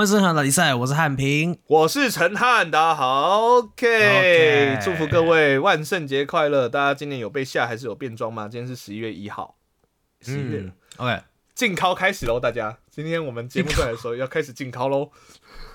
欢迎收看打比赛，我是汉平。我是陈汉，大家好，OK，OK 祝福各位万圣节快乐！大家今年有被吓还是有变装吗？今天是十一月一号，十一月了，OK，禁考开始喽，大家，今天我们节目出来的时候要开始禁考喽，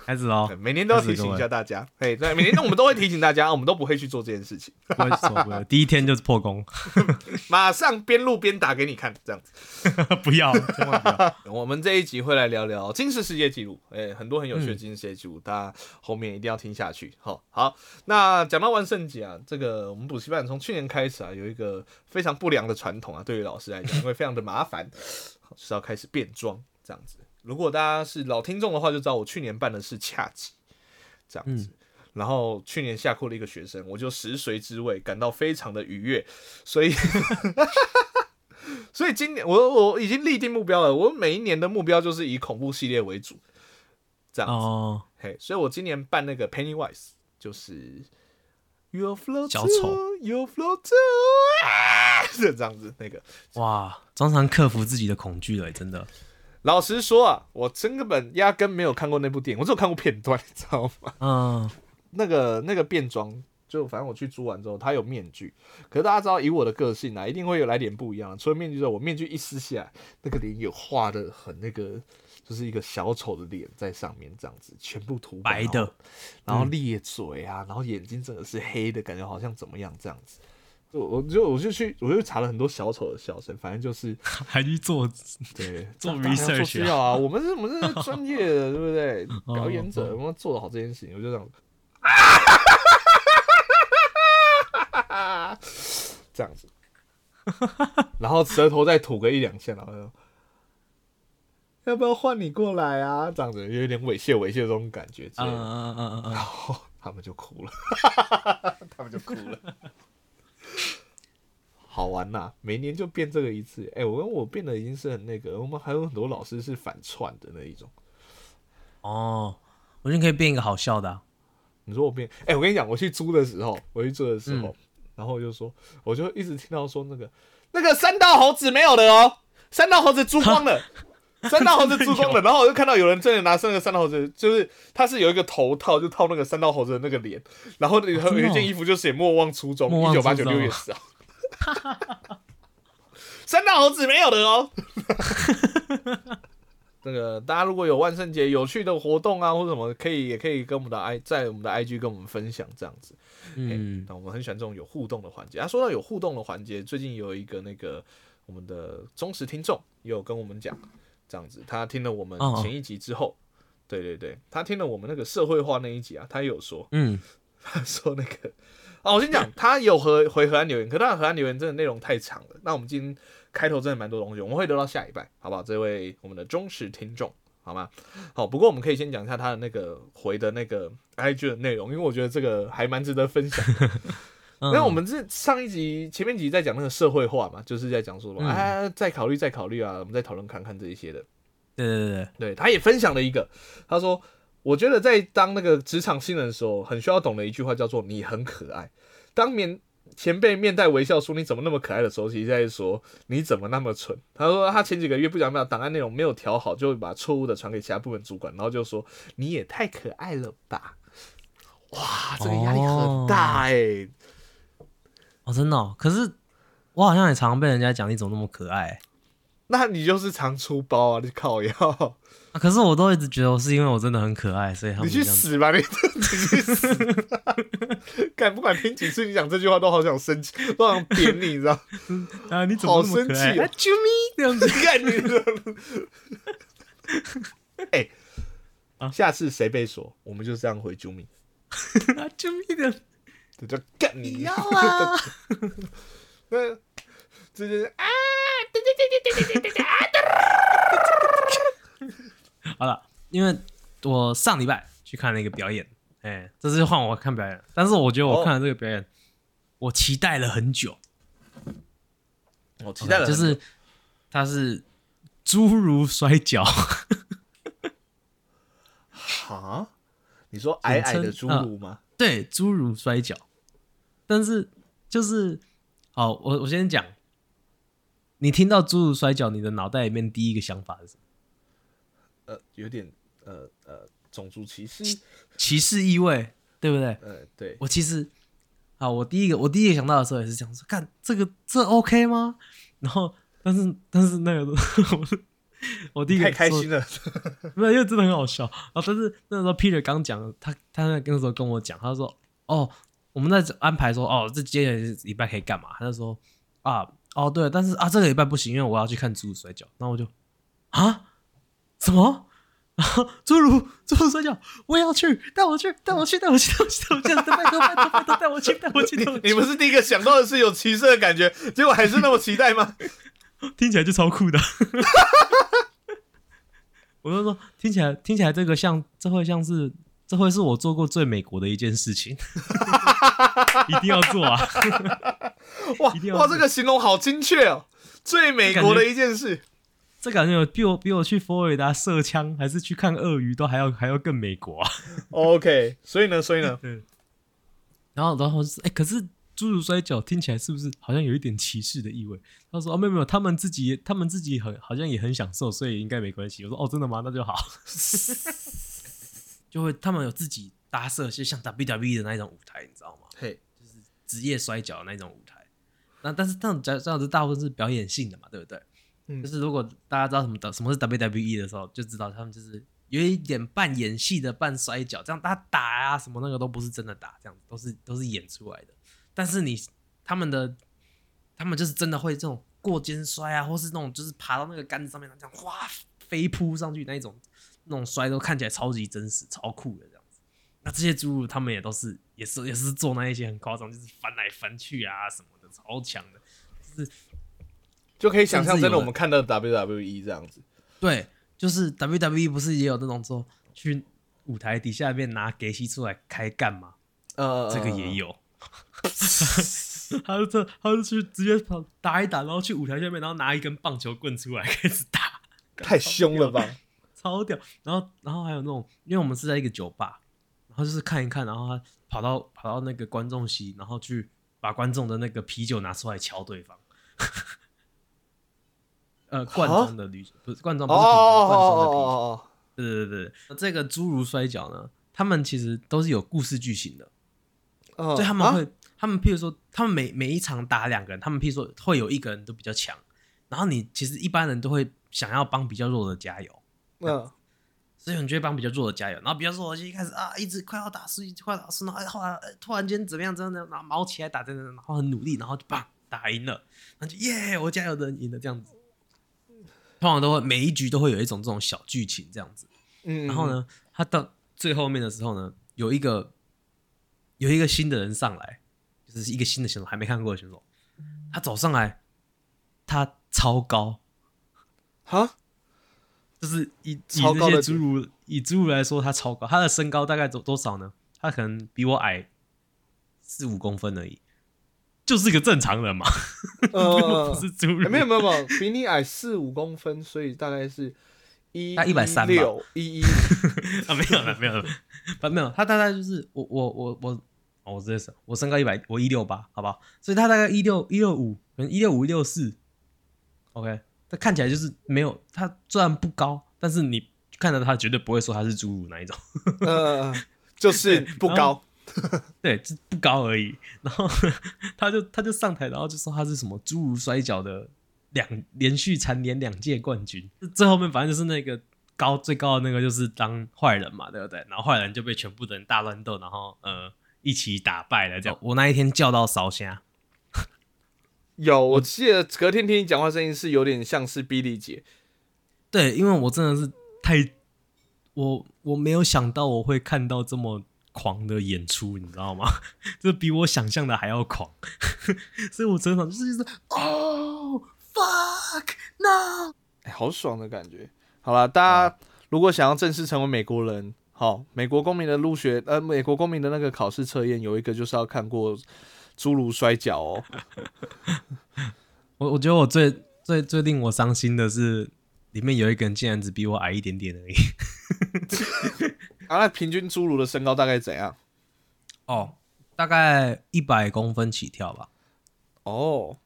开始喽。每年都要提醒一下大家，嘿，对，每年我们都会提醒大家，我们都不会去做这件事情，不会做，不会，第一天就是破功，马上边录边打给你看，这样子。不要，千万不要。我们这一集会来聊聊金氏世界纪录，哎、很多很有趣的金氏世界纪录，大家后面一定要听下去。好，好，那讲到万圣节啊，这个我们补习班从去年开始啊，有一个非常不良的传统啊，对于老师来讲，因为非常的麻烦，就是要开始变装这样子。如果大家是老听众的话，就知道我去年办的是恰吉这样子。然后去年下课了一个学生，我就食髓知味，感到非常的愉悦，所以 所以今年我我已经立定目标了，我每一年的目标就是以恐怖系列为主，这样子。哦，嘿，所以我今年办那个 Pennywise，就是 Your flow to 啊是 这样子。那个哇，常常克服自己的恐惧了，真的。老实说啊，我根本压根没有看过那部电影，我只有看过片段，你知道吗？嗯，那个那个变装，就反正我去租完之后，他有面具，可是大家知道，以我的个性啊，一定会有来点不一样。除了面具之后，我面具一撕下来，那个脸有画的很那个，就是一个小丑的脸在上面，这样子全部涂白白的，嗯然后咧嘴啊，然后眼睛整个是黑的，感觉好像怎么样这样子。我我就我就去我就查了很多小丑的笑声，反正就是 还去做对做 research 啊需要啊，我们是我们是专业的，对不对？哦表演者，我们做的好这件事情，我就这样，这样子，然后舌头再吐个一两下，然后就要不要换你过来啊？这样子有点猥亵猥亵这种感觉之类嗯的，嗯嗯嗯嗯然后他们就哭了，他们就哭了。好玩呐、每年就变这个一次。哎、我跟我变的已经是很那个，我们还有很多老师是反串的那一种。哦，我觉得可以变一个好笑的啊。你说我变？哎、我跟你讲，我去租的时候，我去租的时候，嗯然后我就说，我就一直听到说那个那个三道猴子没有了哦，三道猴子租光了。三道猴子租光了，然后我就看到有人真的拿那个三道猴子，就是他是有一个头套，就套那个三道猴子的那个脸，然后有一件衣服就写“莫忘初衷”，一九八九六月十号。三大猴子没有的哦。那个大家如果有万圣节有趣的活动啊，或者什么，可以也可以跟我们的 i 在我们的 IG 跟我们分享这样子。嗯，那我们很喜欢这种有互动的环节。啊，说到有互动的环节，最近有一个那个我们的忠实听众也有跟我们讲，这样子，他听了我们前一集之后，对对对，他听了我们那个社会化那一集啊，他也有说，嗯，他说那个啊，我先讲，他有回回河岸留言，可他的河岸留言真的内容太长了。那我们今天开头真的蛮多东西，我们会留到下一拜，好不好？这位我们的忠实听众，好吗？好，不过我们可以先讲一下他的那个回的那个 IG 的内容，因为我觉得这个还蛮值得分享的。因因为我们这上一集前面集在讲那个社会化嘛，就是在讲说什么、嗯啊，再考虑再考虑啊，我们再讨论看看这一些的。对对对对，对，他也分享了一个，他说：“我觉得在当那个职场新人的时候，很需要懂的一句话叫做‘你很可爱’。当面前辈面带微笑说你怎么那么可爱的时候，其实在说你怎么那么蠢。他说他前几个月不想把档案内容没有调好，就会把错误的传给其他部门主管，然后就说你也太可爱了吧。哇，这个压力很大哎、哦，真的、哦。可是我好像也常常被人家讲你怎么那么可爱、那你就是常出包啊，你靠腰。”啊可是我都一直觉得我是因为我真的很可爱，所以他们你去这样子死吧！你你去死吧！敢不管听几次你讲这句话，都好想生气，都想扁你，你知道？啊，你怎好么那么可爱？生气哦啊啾咪这样子。干你！哎、啊下次谁被锁，我们就这样回啾咪，啊，啾咪的，这叫干你！要啊！那这就是啊，好了，因为我上礼拜去看了一个表演，哎、这次换我看表演，但是我觉得我看了这个表演，我期待了很久，我期待了很久，就是他是侏儒摔跤，哈，你说矮矮的侏儒吗？对，侏儒摔跤，但是就是，好，我我先讲，你听到侏儒摔跤，你的脑袋里面第一个想法是什么？呃，有点呃呃种族歧视。歧视意味，对不对？呃，对，我其实啊，我第一个我第一个想到的时候也是这样说，看这个这 OK 吗？然后但是但是那个我我第一个说太开心了。没有，因为真的很好笑。然后但是那时候 Peter 刚讲，他他那那时候跟我讲，他说哦，我们在安排说哦，这接下来礼拜可以干嘛？他就说啊哦对，但是啊这个礼拜不行，因为我要去看猪猪摔跤。然后我就啊什么？然后侏儒侏儒摔跤，我也要去，带我去，带我去，带我去，带我去，带我去，拜托拜托拜托，带我去，带我去，带我去。你不是第一个想到的是有歧视的感觉，结果还是那么期待吗？听起来就超酷的。我就说，听起来听起来这个像，这会像是，这会是我做过最美国的一件事情，一定要做啊！哇哇，这个形容好精确哦，最美国的一件事。这感觉有比我比我去佛罗里达射枪，还是去看鳄鱼都还要还要更美国啊！OK，所以呢，所以呢，对。然后然后是哎、可是侏儒摔跤听起来是不是好像有一点歧视的意味？他说哦没有没有，他们自己他们自己很好像也很享受，所以应该没关系。我说哦真的吗？那就好。就会他们有自己搭设，就像 WWE 的那一种舞台，你知道吗？嘿，职业摔跤的那种舞台。那但是这种这样子大部分是表演性的嘛，对不对？就是如果大家知道什么的什么是 WWE 的时候，就知道他们就是有一点半演戏的半摔跤，这样大家打啊什么那个都不是真的打，这样都是都是演出来的。但是你他们的他们就是真的会这种过肩摔啊，或是那种就是爬到那个杆子上面，这样哗飞扑上去那一种那种摔都看起来超级真实、超酷的这样子。那这些侏儒他们也都是也是也是做那一些很夸张，就是翻来翻去啊什么的，超强的。就可以想象真的我们看到 WWE 这样子。对，就是 WWE 不是也有那种说去舞台底下面拿给西出来开干嘛？呃，这个也有。他就这，他就去直接跑打一打，然后去舞台下面，然后拿一根棒球棍出来开始打，太凶了吧？超屌。然后，然后还有那种，因为我们是在一个酒吧，然后就是看一看，然后他跑到跑到那个观众席，然后去把观众的那个啤酒拿出来敲对方。呃，罐装的铝不是罐装，不是瓶装罐装的啤酒。哦，对对对对，那这个侏儒摔跤呢，他们其实都是有故事剧情的，哦所以他们会，他们譬如说，他们每每一场打两个人，他们譬如说会有一个人都比较强，然后你其实一般人都会想要帮比较弱的加油，嗯，所以你就会帮比较弱的加油，然后比较弱的就一开始啊一直快要打输，快要打输，然后来哎突然间怎么样，怎么样，然后毛起来打，真的，然后很努力，然后就棒打赢了，然后就耶，我加油的人赢了这样子。通常都会每一局都会有一种这种小剧情这样子，嗯，然后？呢，他到最后面的时候呢，有一个有一个新的人上来，就是一个新的选手，还没看过的选手，他走上来，他超高，哈，就是以以超高的那些侏儒以侏儒来说，他超高，他的身高大概多多少呢？他可能比我矮四五公分而已，就是个正常人嘛，呃不，是侏儒，欸没有没有没有，比你矮四五公分，所以大概是一他130吧。六一一，啊，没有了，没有了，不 没有，他大概就是我我我我，哦，我直接说，我身高一百，我一六八，好不好？所以他大概一六一六五，可能一六五一六四，OK，他看起来就是没有，他虽然不高，但是你看到他绝对不会说他是侏儒那一种，呃，就是不高，对，就不高而已。然后 他就他就上台，然后就说他是什么侏儒摔跤的两连续蝉联两届冠军。最后面反正就是那个高最高的那个就是当坏人嘛，对不对？然后坏人就被全部的人大乱斗，然后呃一起打败了。这样，我那一天叫到烧虾，有，我记得隔天听你讲话声音是有点像是比利姐，对，因为我真的是太我我没有想到我会看到这么。狂的演出，你知道吗？这比我想象的还要狂，所以我整场就是就是哦 fuck no，哎、好爽的感觉。好了，大家如果想要正式成为美国人，好，美国公民的入学，呃，美国公民的那个考试测验有一个就是要看过侏儒摔跤哦。我我觉得我最最最令我伤心的是，里面有一个人竟然只比我矮一点点而已。啊，那平均侏儒的身高大概怎样？哦，大概一百公分起跳吧，哦，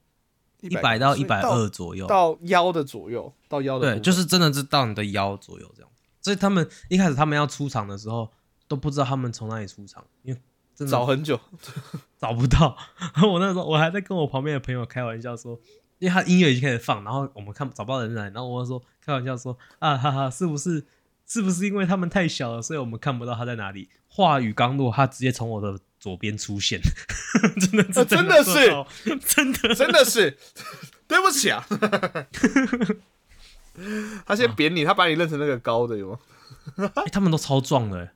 一百到一百二左右。到腰的左右，到腰的对，就是真的是到你的腰左右这样。所以他们一开始他们要出场的时候都不知道他们从哪里出场，因为真的找很久，找不到。我那时候我还在跟我旁边的朋友开玩笑说，因为他音乐已经开始放，然后我们看找不到人来，然后我说开玩笑说啊哈哈，是不是是不是因为他们太小了，所以我们看不到他在哪里？话语刚落，他直接从我的左边出现，真的是、啊真的是。真的。真的是。对不起啊。他先扁你，他把你认成那个高的有吗？欸他们都超壮的、欸，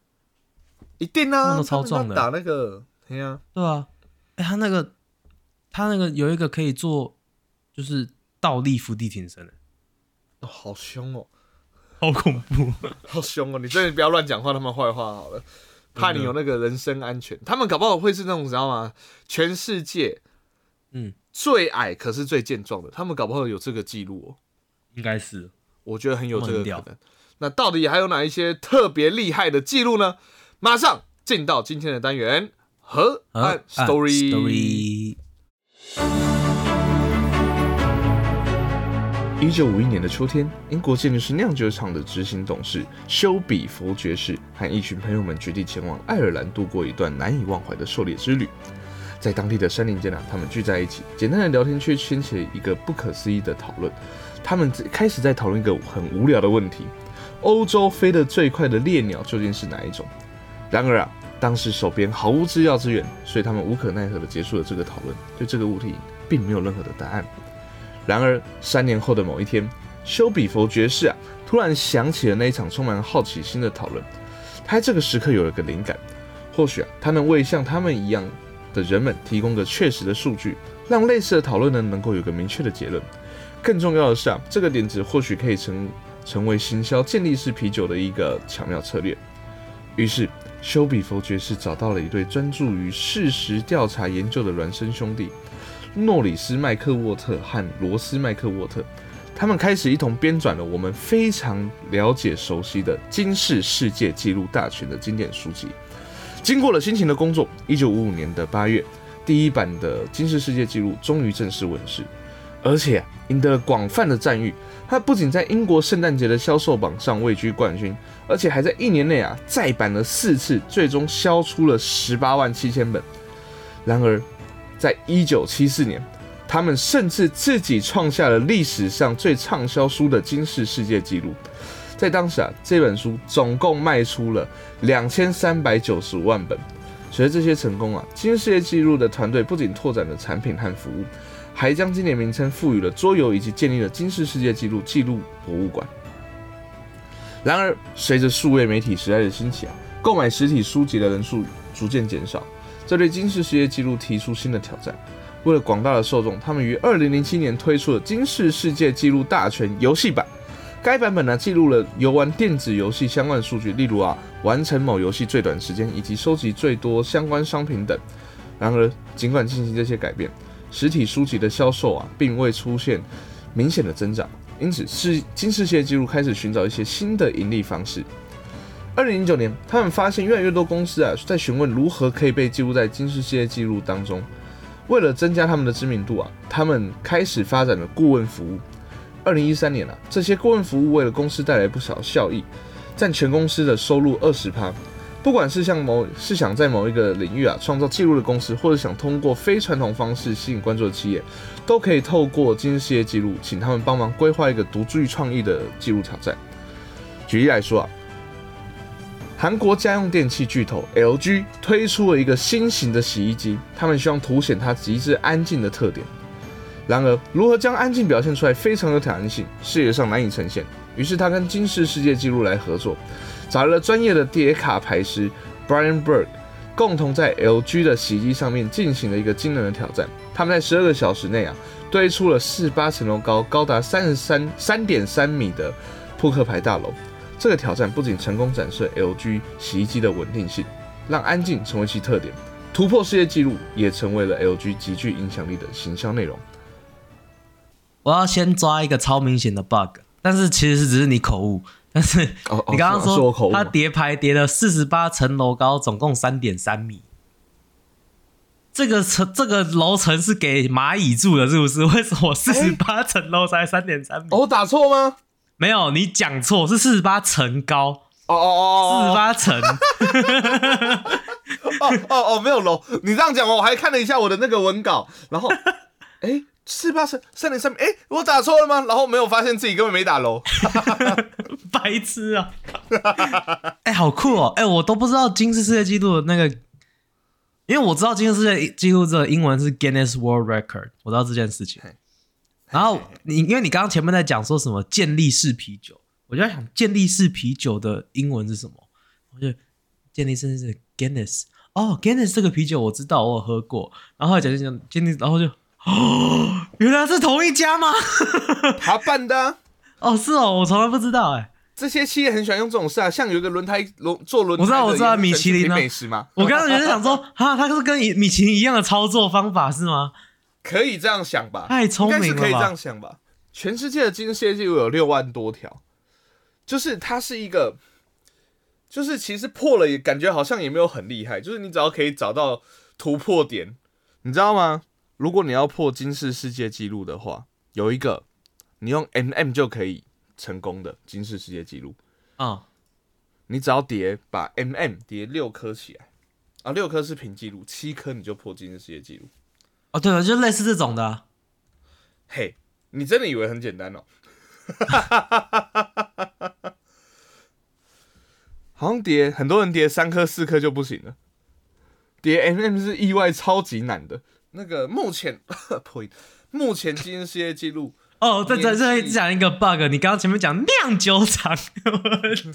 一定啊，他们都超壮的。打那个，对啊、对啊，哎、他那个他那个有一个可以做就是倒立伏地挺身的、哦，好凶哦，好恐怖。好凶哦！你真的不要乱讲话他们坏话好了，怕你有那个人身安全。他们搞不好会是那种，你知道吗？全世界嗯，最矮可是最健壮的，他们搞不好有这个记录哦。应该是我觉得很有这个可能。那到底还有哪一些特别厉害的记录呢？马上进到今天的单元和 story。一九五一年的秋天，英国建筑师酿酒厂的执行董事休比佛爵士和一群朋友们决定前往爱尔兰度过一段难以忘怀的狩猎之旅。在当地的山林间啊，他们聚在一起，简单的聊天却掀起了一个不可思议的讨论。他们开始在讨论一个很无聊的问题：欧洲飞得最快的猎鸟究竟是哪一种？然而啊，当时手边毫无制药资源，所以他们无可奈何地结束了这个讨论，对这个问题并没有任何的答案。然而，三年后的某一天，休比佛爵士啊，突然想起了那一场充满好奇心的讨论。他这个时刻有了个灵感，或许啊，他能为像他们一样的人们提供个确实的数据，让类似的讨论呢能够有个明确的结论。更重要的是啊，这个点子或许可以成成为行销健力士啤酒的一个巧妙策略。于是，休比佛爵士找到了一对专注于事实调查研究的孪生兄弟。诺里斯·麦克沃特和罗斯·麦克沃特，他们开始一同编纂了我们非常了解、熟悉的《金氏世界纪录大全》的经典书籍。经过了辛勤的工作，一九五五年的八月，第一版的《金氏世界纪录》终于正式问世，而且、赢得了广泛的赞誉。它不仅在英国圣诞节的销售榜上位居冠军，而且还在一年内啊再版了四次，最终销出了十八万七千本。然而，在一九七四年，他们甚至自己创下了历史上最畅销书的金氏世界纪录。在当时啊，这本书总共卖出了两千三百九十五万本。随着这些成功啊，金氏世界纪录的团队不仅拓展了产品和服务，还将经典名称赋予了桌游，以及建立了金氏世界纪录纪录博物馆。然而，随着数位媒体时代的兴起啊，购买实体书籍的人数逐渐减少。这对金氏世界纪录提出新的挑战。为了广大的受众，他们于二零零七年推出了《金氏世界纪录大全》游戏版。该版本呢，记录了游玩电子游戏相关的数据，例如啊，完成某游戏最短时间以及收集最多相关商品等。然而，尽管进行这些改变，实体书籍的销售啊，并未出现明显的增长。因此，是金氏世界纪录开始寻找一些新的盈利方式。二零零九年，他们发现越来越多公司啊，在询问如何可以被记录在金氏世界纪录当中。为了增加他们的知名度啊，他们开始发展了顾问服务。二零一三年啊，这些顾问服务为了公司带来不少效益，占全公司的收入二十趴。不管是像某是想在某一个领域啊创造记录的公司，或者想通过非传统方式吸引关注的企业，都可以透过金氏世界纪录，请他们帮忙规划一个独具创意的记录挑战。举例来说啊，韩国家用电器巨头 LG 推出了一个新型的洗衣机，他们希望凸显它极致安静的特点。然而，如何将安静表现出来非常有挑战性，视觉上难以呈现。于是他跟金氏世界纪录来合作，找来了专业的叠卡牌师 Brian Berg，共同在 LG 的洗衣机上面进行了一个惊人的挑战。他们在十二个小时内啊，堆出了四八层楼高、高达三十三三点三米的扑克牌大楼。这个挑战不仅成功展示 LG 洗衣机的稳定性，让安静成为其特点，突破世界纪录，也成为了 LG 极具影响力的行销内容。我要先抓一个超明显的 bug，但是其实只是你口误。但是你刚刚是我口误吗它叠牌叠了四十八层楼高，总共三点三米。这个层这个楼层是给蚂蚁住的，是不是？为什么四十八层楼才三点三米？哦，我打错吗？没有，你讲错，是四十八层高，哦哦哦四十八层。哦 哦哦，没有楼。你这样讲完，我还看了一下我的那个文稿，然后，哎，四十八三三点三米，哎，我打错了吗？然后没有发现自己根本没打楼。白痴啊！哎、好酷哦！哎、我都不知道金氏世界纪录的那个，因为我知道金氏世界纪录这个英文是 Guinness World Record，我知道这件事情嘿。然后你因为你刚刚前面在讲说什么健力士啤酒，我就在想健力士啤酒的英文是什么？我就健力士是 Guinness，哦，Guinness 这个啤酒我知道，我有喝过。然后讲讲讲健力，然后就哦，原来是同一家吗？他办的、啊。哦，是哦，我从来不知道哎、这些企业很喜欢用这种事啊，像有一个轮胎轮做轮胎，我知道我知道米其林美食吗？我刚刚就在想说，啊，他是跟米米其林一样的操作方法是吗？可以这样想吧？太聪应该明了吧是可以这样！想吧？全世界的金氏世界纪录有六万多条，就是它是一个，就是其实破了也感觉好像也没有很厉害，就是你只要可以找到突破点，你知道吗？如果你要破金氏世界纪录的话，有一个你用 MM 就可以成功的金氏世界纪录，嗯，你只要叠把 MM 叠六颗起来啊，六颗是平记录，七颗你就破金氏世界纪录。哦，对了，就类似这种的啊，嘿，你真的以为很简单哦？好像叠很多人叠三颗四颗就不行了，叠 MM 是意外超级难的。那个目前破音，目前今天世界纪录哦，在在年纪这讲一个 bug，你刚刚前面讲酿酒厂，我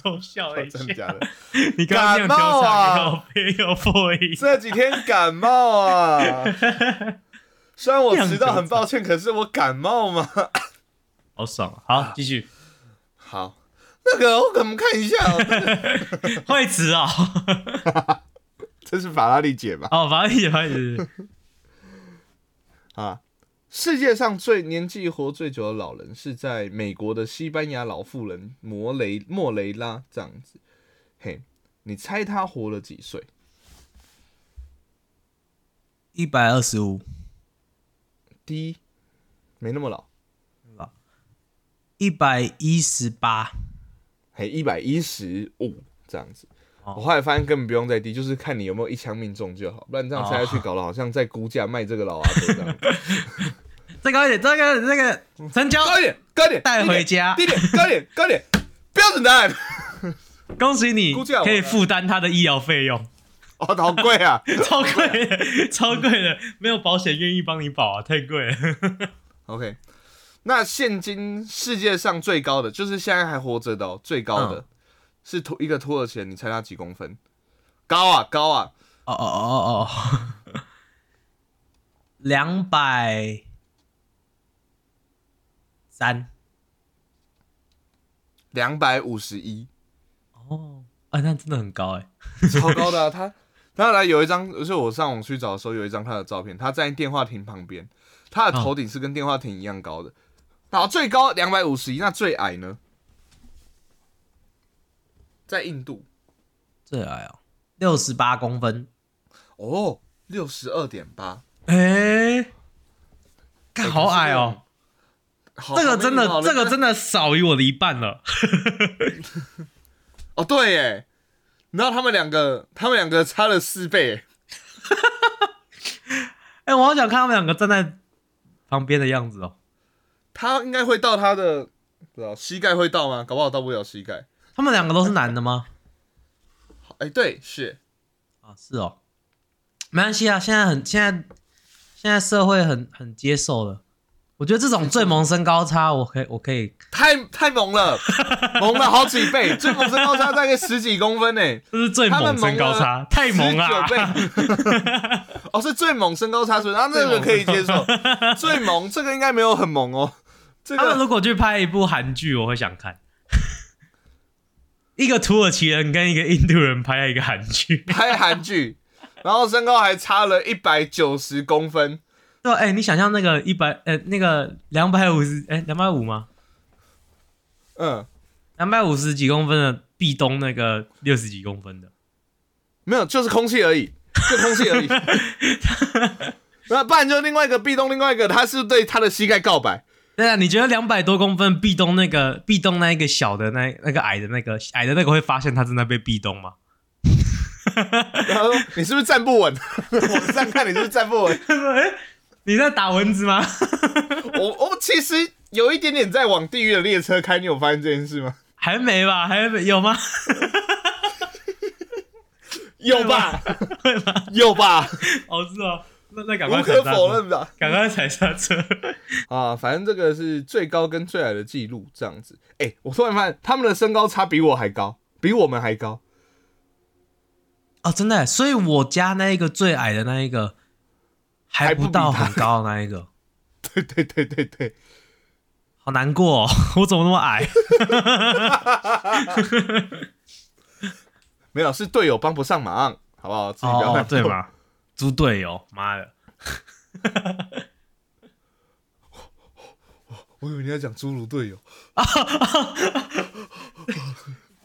偷笑了一下真。的假的？你刚刚酿酒感冒啊厂有有破音，这几天感冒啊，虽然我迟到很抱歉，可是我感冒嘛。好爽啊！好，继续。好，那个我给我们看一下 会词哦，这是法拉利姐吧？哦，法拉利姐，法拉利姐啊，世界上最年纪活最久的老人是在美国的西班牙老妇人摩雷莫雷拉这样子。嘿，你猜她活了几岁？一百二十五，第一，没那么老，一百一十八，嘿，一百一十五这样子。哦我后来发现根本不用再低，就是看你有没有一枪命中就好，不然这样猜下去搞得好像在估价卖这个老阿伯这样。再高一点，再高一点，那个成交，高一点，高一点，带回家低一点，高一点，高一点，标准答案。恭喜你 估价可以负担他的医疗费用。哦，好贵啊！超贵的，超贵的，没有保险愿意帮你保啊，太贵了。OK，那现今世界上最高的，就是现在还活着的、哦，最高的、嗯是土一个土耳其人，你猜他几公分？高啊，高啊，哦哦哦哦，两百三两百五十一，哦，啊，那真的很高哎。超高的、啊。他他来有一张，就是我上网去找的时候，有一张他的照片，他在电话亭旁边，他的头顶是跟电话亭一样高的。然后最高两百五十一，那最矮呢？在印度最矮哦，六十八公分。哦，六十二点八，哎，看好矮哦，好这个真的，这个真的少于我的一半了。哦，对耶，你知道他们两个，他们两个差了四倍耶，哎，我好想看他们两个站在旁边的样子哦。他应该会到他的，不知道膝盖会到吗？搞不好到不了膝盖。他们两个都是男的吗？哎、对，是啊，是哦，没关系啊，现在很现在现在社会很很接受了。我觉得这种最萌身高差，我可以我可以，太太萌了，萌了好几倍，最萌身高差大概十几公分呢，这是最萌身高差，太萌了、啊九。倍。哦，是最萌身高差所以，然后那个可以接受，最萌这个应该没有很萌哦，这个他们如果去拍一部韩剧，我会想看。一个土耳其人跟一个印度人拍一个韩剧，拍韩剧，然后身高还差了一百九十公分，对，哎、你想象那个一百，呃，那个两百五十，哎，两百五吗？嗯，两百五十几公分的壁咚，那个六十几公分的，没有，就是空气而已，就空气而已。那不然就另外一个壁咚，另外一个他是对他的膝盖告白，对啊，你觉得两百多公分壁咚那个壁咚那一个小的那那个矮的那个矮的那个会发现他正在被壁咚吗？然后说你是不是站不稳？我这样看你是不是站不稳？你在打蚊子吗？我我其实有一点点在往地狱的列车开，你有发现这件事吗？还没吧？还没有吗？有吧？会吗？有吧？哦，是哦，那那赶快无可否认吧？赶快踩刹车。啊，反正这个是最高跟最矮的记录，这样子。哎、我突然发现他们的身高差比我还高，比我们还高。哦，真的，所以我家那一个最矮的那一个还还不到很高的 那一个，对对对对对，好难过、哦，我怎么那么矮？没有是队友帮不上忙，好不好？自己不要难哦，对？嘛，猪队友，妈的，我以为你要讲侏儒队友啊。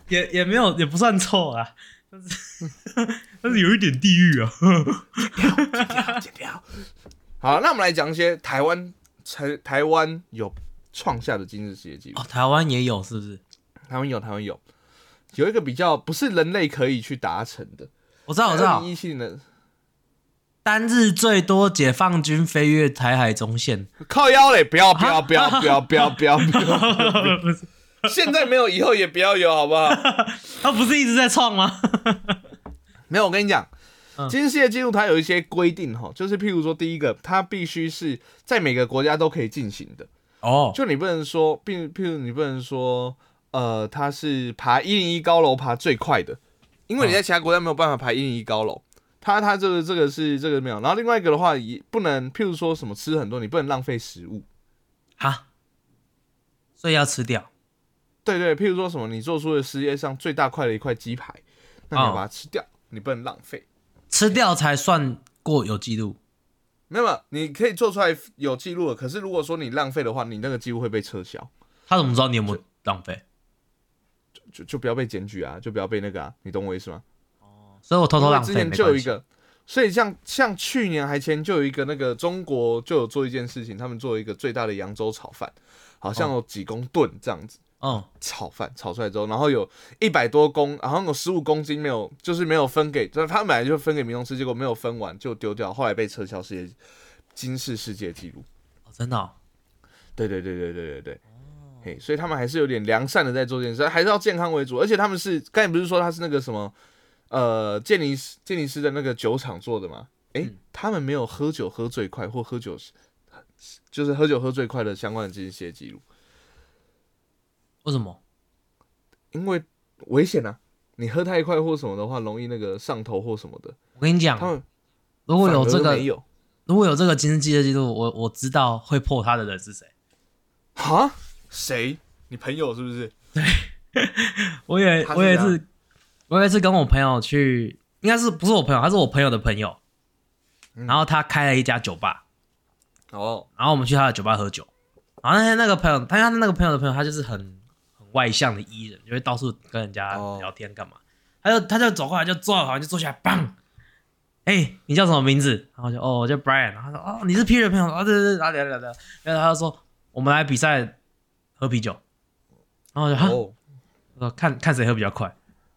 也也没有，也不算臭啊，但是 但是有一点地狱啊。剪掉。好，那我们来讲一些台湾台台湾有创下的今日世界纪录。哦，台湾也有是不是？台湾有，台湾有，有一个比较不是人类可以去达成的。我知道，我知道，一七年的单日最多解放军飞越台海中线，靠腰嘞，不要不要不要不要不要不要不要，不 是，现在没有，以后也不要有，好不好？他不是一直在创吗？没有，我跟你讲嗯，今日世界纪录它有一些规定哈，就是譬如说，第一个，它必须是在每个国家都可以进行的，哦，就你不能说，譬譬如你不能说，呃，它是爬一零一高楼爬最快的，因为你在其他国家没有办法爬一零一高楼。它它这个这个是这个没有，然后另外一个的话也不能，譬如说什么吃很多，你不能浪费食物。哈，所以要吃掉。对对，譬如说什么，你做出了世界上最大块的一块鸡排，那你要哦把它吃掉，你不能浪费。吃掉才算过有记录。没有，没有你可以做出来有记录的，可是如果说你浪费的话，你那个记录会被撤销，他怎么知道你有没有浪费？就就不要被检举啊，就不要被那个啊，你懂我意思吗？所以我偷偷浪费之前。就有一个，所以像像去年还前就有一个那个中国就有做一件事情，他们做一个最大的扬州炒饭，好像有几公吨这样子。嗯，炒饭炒出来之后，然后有一百多公，好像有十五公斤没有，就是没有分给，就是他们本来就分给民众吃，结果没有分完就丢掉，后来被撤销世界金氏世界纪录。哦真的、哦。对对对对对对对，嘿，所以他们还是有点良善的在做这件事，还是要健康为主，而且他们是刚才不是说他是那个什么呃健尼斯健尼斯的那个酒厂做的吗？诶，嗯他们没有喝酒喝最快或喝酒就是喝酒喝最快的相关的这些记录，为什么？因为危险啊，你喝太快或什么的话，容易那个上头或什么的。我跟你讲他，们如果有这个没，有如果有这个金世纪的记录，我我知道会破他的人是谁。哈？谁？你朋友是不是？对 我也我也是，我也是跟我朋友去，应该是不是我朋友，他是我朋友的朋友，嗯然后他开了一家酒吧，哦，然后我们去他的酒吧喝酒，然后那天那个朋友，他他那个朋友的朋友，他就是很很外向的 E 人，就会到处跟人家哦。聊天干嘛，他就他就走过来就坐好像就坐下来，砰，哎、你叫什么名字？然后就哦，我叫 Brian，然后他说哦，你是 Peter 的朋友，啊对对对，然后聊聊聊，然后他就说我们来比赛喝啤酒，然后我就哈。哦，我说看看谁喝比较快，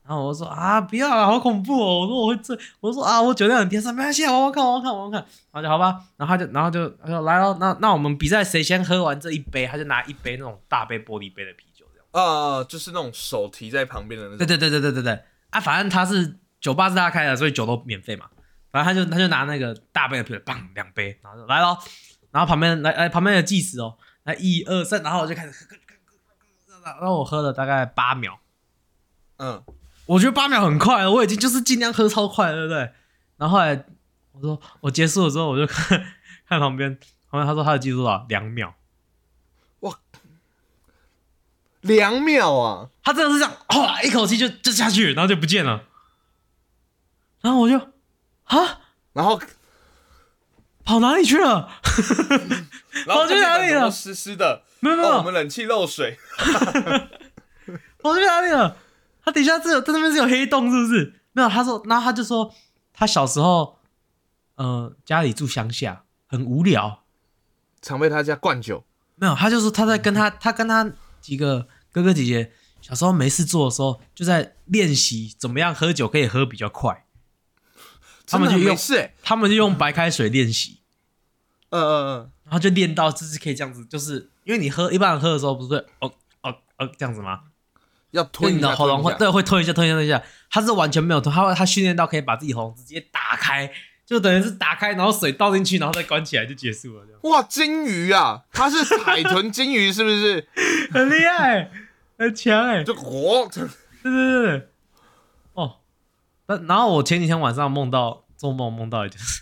然后我说啊不要啊，好恐怖哦！我说我会醉，我说啊我酒量很天生，没关系啊，我要看我要看我要看，然后就好吧，然后他就然后就他说来了，那那我们比赛谁先喝完这一杯，他就拿一杯那种大杯玻璃杯的啤啊，就是那种手提在旁边的那种。对对对对对对对啊，反正他是酒吧是他开的，所以酒都免费嘛。然后他就他就拿那个大杯的啤酒，砰两杯，然后就来喽，然后旁边来来旁边的计时哦，来一二三，然后我就开始喝，然后我喝了大概八秒。嗯，我觉得八秒很快了，我已经就是尽量喝超快了，对不对？然后后来我说我结束了之后，我就看 看旁边，旁边他说他的记录多少两秒，两秒啊！他真的是这样，哗一口气就就下去，然后就不见了。然后我就啊，然后，跑哪里去了？然后跑去哪里了湿湿的，没有没有，们冷气漏水。跑去哪里了？他底下是有，他那边是有黑洞，是不是？没有，他说，然后他就说他小时候，呃，家里住乡下，很无聊，常被他家灌酒。没有，他就说他在跟他他跟他几个哥哥姐姐小时候没事做的时候，就在练习怎么样喝酒可以喝比较快。他们就用他们就用白开水练习，嗯嗯嗯，然后就练到就是可以这样子，就是因为你喝一般人喝的时候不是会哦哦哦这样子吗？要吞你的喉咙会对会吞一下吞一下吞一下，他是完全没有吞，他会他训练到可以把自己喉咙直接打开，就等于是打开，然后水倒进去，然后再关起来就结束了，哇，金鱼啊，它是海豚金鱼是不是？很厉害，很强哎，就活，对对对对，哦，那然后我前几天晚上梦到做梦梦到一件事，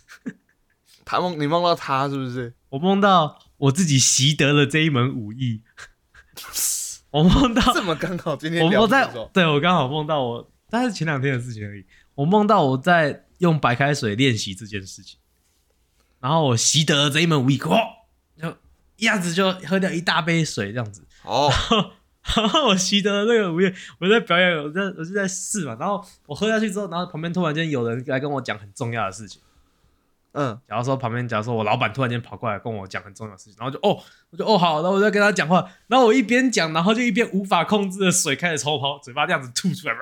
他梦你梦到他是不是？我梦到我自己习得了这一门武艺，我梦到这么刚好今天我我在对我刚好梦到我，但是前两天的事情而已。我梦到我在用白开水练习这件事情，然后我习得了这一门武艺，哇，就一下子就喝掉一大杯水这样子。哦，然后 我习得了这个武艺，我在表演，我在我就在试嘛。然后我喝下去之后，然后旁边突然间有人来跟我讲很重要的事情。嗯，假如说旁边，假如说我老板突然间跑过来跟我讲很重要的事情，然后就哦，我就哦好，然后我就跟他讲话，然后我一边讲，然后就一边无法控制的水开始抽泡，嘴巴这样子吐出来，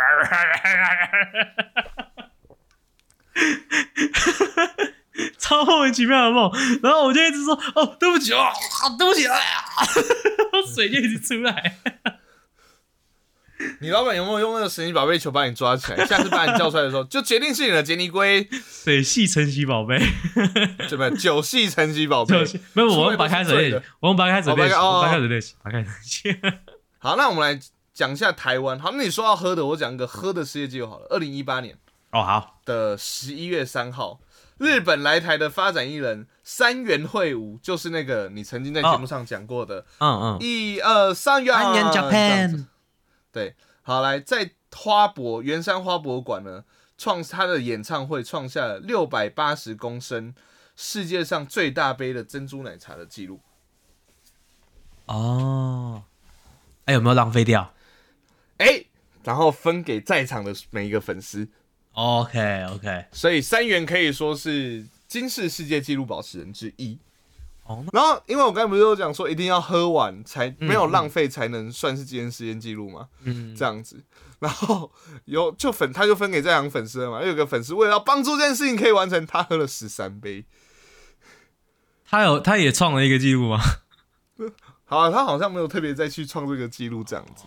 超莫名其妙的梦，然后我就一直说哦对不起哦，对不起哎呀，水就一直出来，你老板有没有用那个神奇宝贝球把你抓起来？下次把你叫出来的时候，就决定是你的杰尼龟，水系神奇宝贝，对不对？九系神奇宝贝就。是没有我们把开水练习，我们把开水练习，哦白开水练习，白开水练习。好，那我们来讲一下台湾。好，那你说要喝的，我讲一个喝的世界纪录好了。二零一八年哦好，的十一月三号，日本来台的发展艺人三元会武，就是那个你曾经在节目上讲过的，嗯嗯。一二三元，Japan，对，好来在花博圆山花博馆呢，创他的演唱会创下了六百八十公升世界上最大杯的珍珠奶茶的记录。哦，哎，有没有浪费掉？哎、然后分给在场的每一个粉丝，？OK OK，所以三元可以说是金氏世界纪录保持人之一。哦，然后，因为我刚才不是有讲说一定要喝完才没有浪费才能算是今天时间记录吗？嗯，这样子，然后有就粉他就分给在场粉丝了嘛，有个粉丝为了要帮助这件事情可以完成，他喝了十三杯。他有他也创了一个记录吗？好、啊，他好像没有特别再去创这个记录这样子。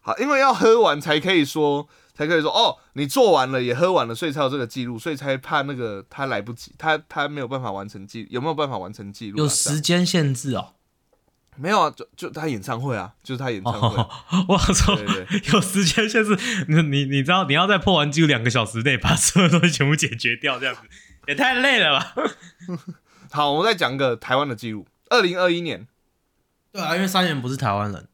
好，因为要喝完才可以说，才可以说哦，你做完了也喝完了，所以才有这个记录，所以才怕那个他来不及，他他没有办法完成记，有没有办法完成记录啊、有时间限制哦。没有啊？就就他演唱会啊，就是他演唱会。哦，我操对对对，有时间限制，你你你知道你要在破完记录两个小时内把所有东西全部解决掉，这样子 也太累了吧？好，我们再讲一个台湾的记录，二零二一年，对啊，因为三元不是台湾人。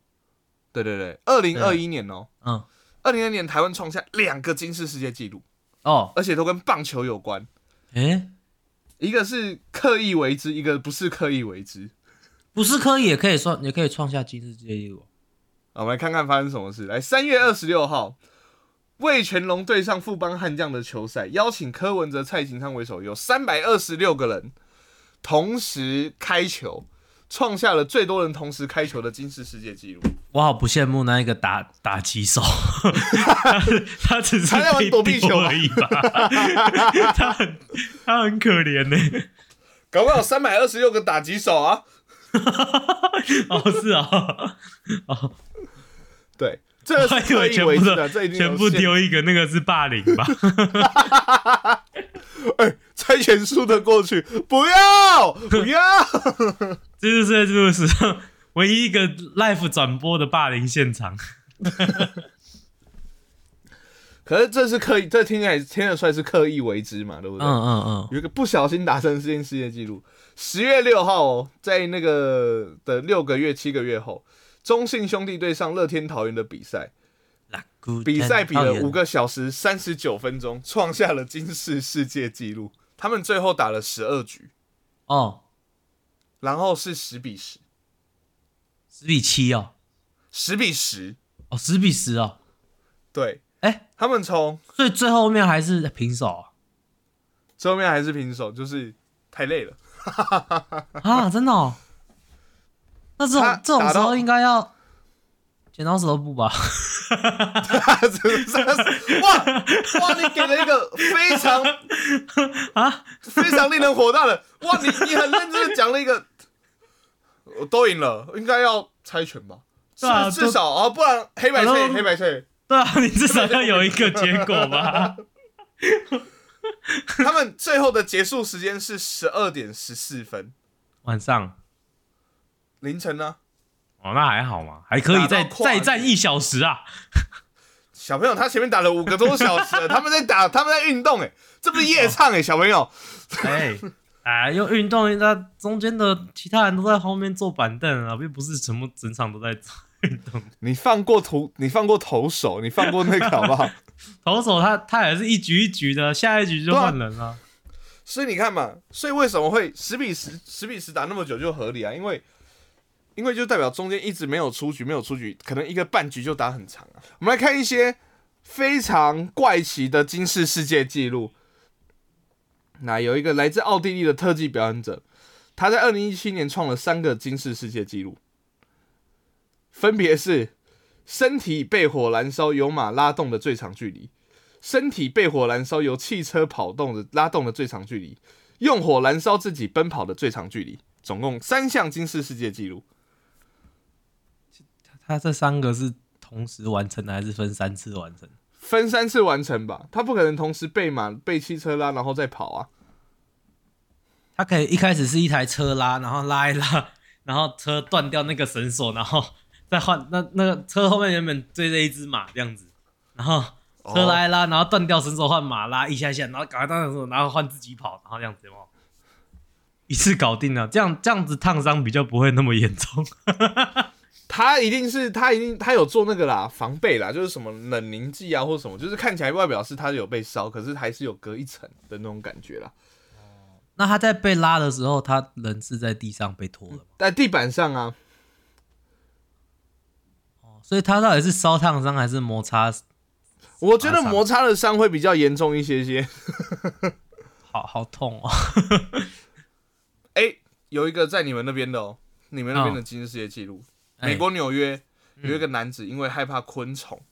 对对对，二零二一年哦，嗯，二零二年台湾创下两个金氏世界纪录，哦，而且都跟棒球有关，诶，一个是刻意为之，一个不是刻意为之。不是刻意也可以算，也可以创下金氏世界纪录。好我们来看看发生什么事。来，三月二十六号，魏全龙对上富邦悍将的球赛，邀请柯文哲、蔡琴昌为首，有三百二十六个人同时开球，创下了最多人同时开球的金氏世界纪录。我好不羡慕那一个打打击手，他他只是他在玩躲避球而已吧，他很他很可怜呢。搞不好三百二十六个打击手啊！哦，是啊，哦，对，这个我还以为是刻意全部都为之的，全部限丢一个，那个是霸凌吧？哎，猜拳输的过去，不要不要。这就是在这个史上唯一一个 live 转播的霸凌现场。可是这是刻意，这听起来听得出来是刻意为之嘛，对不对？嗯嗯嗯，有一个不小心达成世界世界纪录。十月六号哦，在那个的六个月、七个月后，中信兄弟对上乐天桃园的比赛，比赛比了五个小时三十九分钟，创下了今世世界纪录。他们最后打了十二局，哦，然后是十比十，十比七哦，十比十。哦，十比十哦，对哎，他们从所以最后面还是平手啊最后面还是平手，就是太累了。啊，真的哦，那这种这种时候应该要剪刀石头布吧？哇哇！你给了一个非常 啊，非常令人火大的哇！你你很认真的讲了一个，我都赢了，应该要猜拳吧？是对啊至少啊，不然黑白配黑白配，对啊，你至少要有一个结果吧？他们最后的结束时间是十二点十四分，晚上凌晨呢？哦，那还好嘛，还可以再再战一小时啊。小朋友他前面打了五个多小时了，他们在打，他们在运动，哎，这不是夜唱哎，小朋友，哎哎，用运动，那中间的其他人都在后面坐板凳啊，并不是全部整场都在运动。你放过投，你放过投手，你放过那个好不好？投手他他也是一局一局的，下一局就换人了。所以你看嘛，所以为什么会十比十十比十打那么久就合理啊？因为因为就代表中间一直没有出局，没有出局，可能一个半局就打很长啊。我们来看一些非常怪奇的金氏世界纪录。那有一个来自奥地利的特技表演者，他在二零一七年创了三个金氏世界纪录，分别是身体被火燃烧由马拉动的最长距离，身体被火燃烧由汽车跑动的拉动的最长距离，用火燃烧自己奔跑的最长距离，总共三项金氏世界纪录。他这三个是同时完成的，还是分三次完成？分三次完成吧，他不可能同时被马被汽车拉然后再跑啊。他可以一开始是一台车拉，然后拉一拉，然后车断掉那个绳索，然后 再换那那个车后面原本追着一只马这样子，然后车拉一拉，然后断掉绳索换马拉一下下，然后赶快断绳索，然后换自己跑，然后这样子哦，一次搞定了，这样这样子烫伤比较不会那么严重。他一定是他一定他有做那个啦，防备啦，就是什么冷凝剂啊或什么，就是看起来外表是他有被烧，可是还是有隔一层的那种感觉啦。那他在被拉的时候，他人是在地上被拖了吗？在地板上啊，哦，所以他到底是烧烫伤还是摩擦？我觉得摩擦的伤会比较严重一些些。好好痛哦！哎、有一个在你们那边的哦，你们那边的吉尼斯世界纪录，哎美国纽约有一个男子因为害怕昆虫，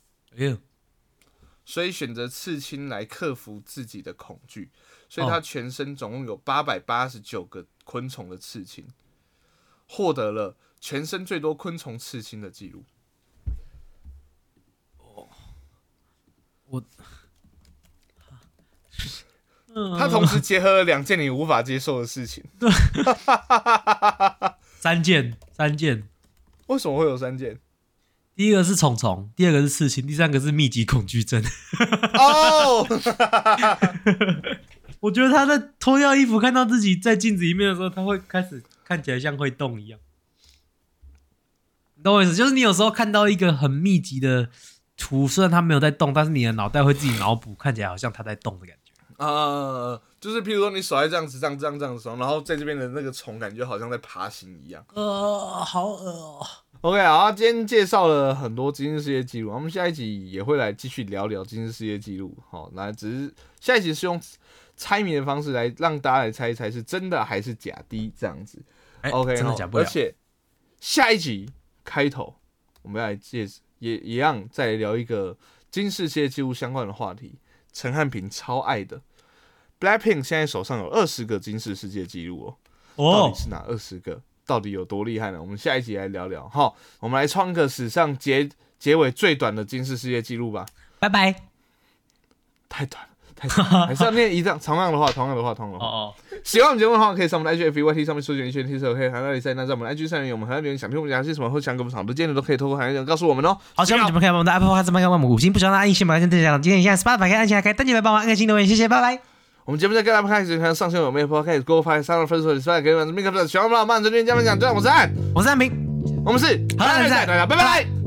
所以选择刺青来克服自己的恐惧，所以他哦全身总共有八百八十九个昆虫的刺青，获得了全身最多昆虫刺青的记录。我他 同时结合了两件你无法接受的事情。三件，三件。为什么会有三件？第一个是虫虫，第二个是刺青，第三个是密集恐惧症。哦，我觉得他在脱掉衣服看到自己在镜子里面的时候，他会开始看起来像会动一样。你懂我意思？就是你有时候看到一个很密集的图，虽然它没有在动，但是你的脑袋会自己脑补，看起来好像它在动的感觉。呃，就是譬如说你手在这样子、这样、这样、这样的时候，然后在这边的那个虫感觉好像在爬行一样。呃，好恶哦、OK，好，今天介绍了很多吉尼斯世界纪录，我们下一集也会来继续聊聊吉尼斯世界纪录。好，那只是下一集是用猜谜的方式来让大家来猜一猜是真的还是假的这样子。哎 OK，真的假不了而。且下一集开头我们要来介也一样再来聊一个金世界纪录相关的话题，陈汉平超爱的 Blackpink 现在手上有二十个金氏世界纪录哦。到哦底，是哪二十个？到底有多厉害呢？我们下一集来聊聊哈。我们来创个史上结结尾最短的金氏世界纪录吧。拜拜。太短了，太短了，还是要念一样同样的话，同样的话，同样的话。哦哦，喜欢我们节目的话，可以上我们的 IG、FYT 上面搜寻一圈 T 色，可以海外比赛。那在我们的 IG 上面有我们海外留言，想听我们讲些什么，或想给我们讨论建议的，都可以透过海外留言告诉我们哦。好，喜欢我们节目可以帮我们的 Apple Podcast 帮我们五星，不喜欢的按一星，把它点亮。今天现在 Spotify 可以按起来，可以单击来帮忙按个新留言，谢谢，拜拜。我们节目在各大 Podcast 可以上线有 Apple Podcast、Google Podcast、三六分手、Spotify 给我们 Mix 喜欢我们老慢，这边加分享，这样我是安，我是安平，我们是好啦比赛大家拜拜。